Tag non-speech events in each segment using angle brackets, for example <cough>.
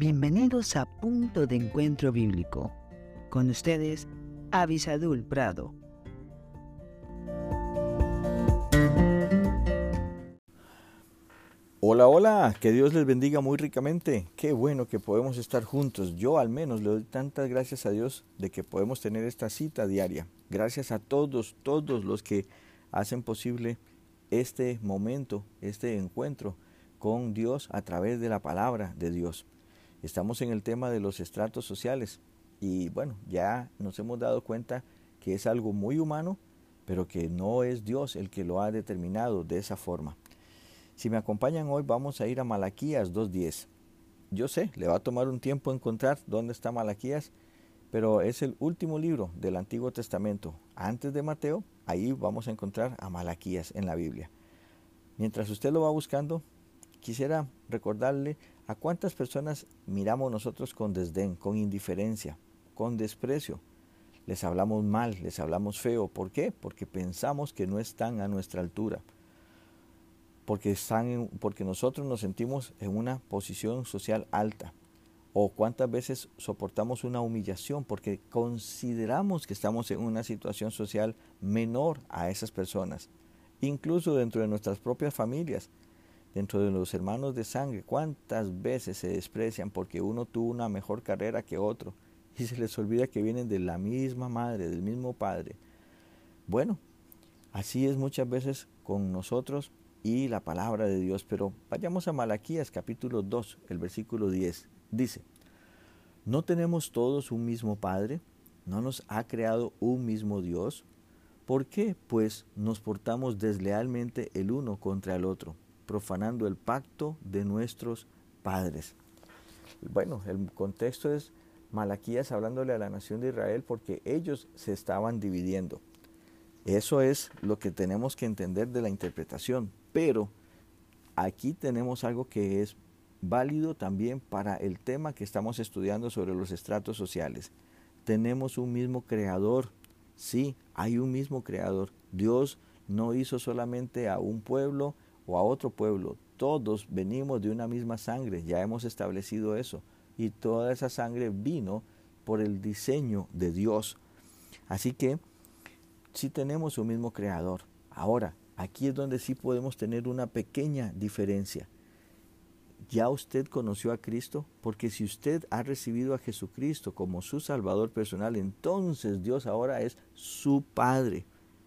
Bienvenidos a Punto de Encuentro Bíblico. Con ustedes, Avisadul Prado. Hola, hola, que Dios les bendiga muy ricamente. Qué bueno que podemos estar juntos. Yo al menos le doy tantas gracias a Dios de que podemos tener esta cita diaria. Gracias a todos, todos los que hacen posible este momento, este encuentro con Dios a través de la palabra de Dios. Estamos en el tema de los estratos sociales y bueno, ya nos hemos dado cuenta que es algo muy humano, pero que no es Dios el que lo ha determinado de esa forma. Si me acompañan hoy vamos a ir a Malaquías 2.10. Yo sé, le va a tomar un tiempo encontrar dónde está Malaquías, pero es el último libro del Antiguo Testamento. Antes de Mateo, ahí vamos a encontrar a Malaquías en la Biblia. Mientras usted lo va buscando, quisiera recordarle ¿A cuántas personas miramos nosotros con desdén, con indiferencia, con desprecio? Les hablamos mal, les hablamos feo. ¿Por qué? Porque pensamos que no están a nuestra altura. Porque, están porque nosotros nos sentimos en una posición social alta. O cuántas veces soportamos una humillación porque consideramos que estamos en una situación social menor a esas personas. Incluso dentro de nuestras propias familias dentro de los hermanos de sangre, cuántas veces se desprecian porque uno tuvo una mejor carrera que otro y se les olvida que vienen de la misma madre, del mismo padre. Bueno, así es muchas veces con nosotros y la palabra de Dios, pero vayamos a Malaquías capítulo 2, el versículo 10. Dice, ¿no tenemos todos un mismo Padre? ¿No nos ha creado un mismo Dios? ¿Por qué, pues, nos portamos deslealmente el uno contra el otro? Profanando el pacto de nuestros padres. Bueno, el contexto es Malaquías hablándole a la nación de Israel porque ellos se estaban dividiendo. Eso es lo que tenemos que entender de la interpretación, pero aquí tenemos algo que es válido también para el tema que estamos estudiando sobre los estratos sociales. Tenemos un mismo creador, sí, hay un mismo creador. Dios no hizo solamente a un pueblo, o a otro pueblo, todos venimos de una misma sangre, ya hemos establecido eso, y toda esa sangre vino por el diseño de Dios. Así que sí tenemos un mismo creador. Ahora, aquí es donde sí podemos tener una pequeña diferencia. ¿Ya usted conoció a Cristo? Porque si usted ha recibido a Jesucristo como su Salvador personal, entonces Dios ahora es su Padre,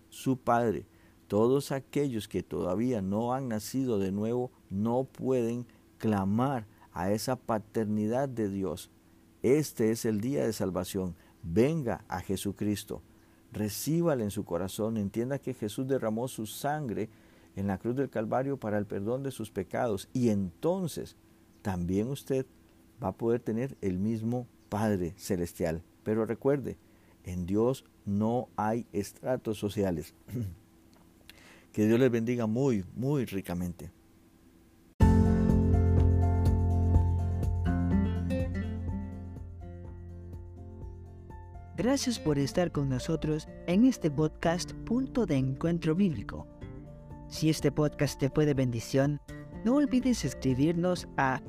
su Padre. Todos aquellos que todavía no han nacido de nuevo no pueden clamar a esa paternidad de Dios. Este es el día de salvación. Venga a Jesucristo. Recíbale en su corazón. Entienda que Jesús derramó su sangre en la cruz del Calvario para el perdón de sus pecados. Y entonces también usted va a poder tener el mismo Padre Celestial. Pero recuerde, en Dios no hay estratos sociales. <clears throat> Que Dios les bendiga muy, muy ricamente. Gracias por estar con nosotros en este podcast Punto de Encuentro Bíblico. Si este podcast te fue de bendición, no olvides escribirnos a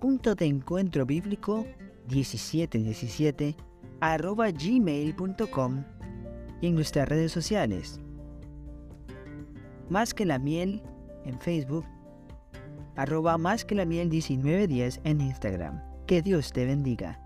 punto de encuentro bíblico 1717 arroba gmail.com y en nuestras redes sociales más que la miel en Facebook, arroba más que la miel 1910 en Instagram. Que Dios te bendiga.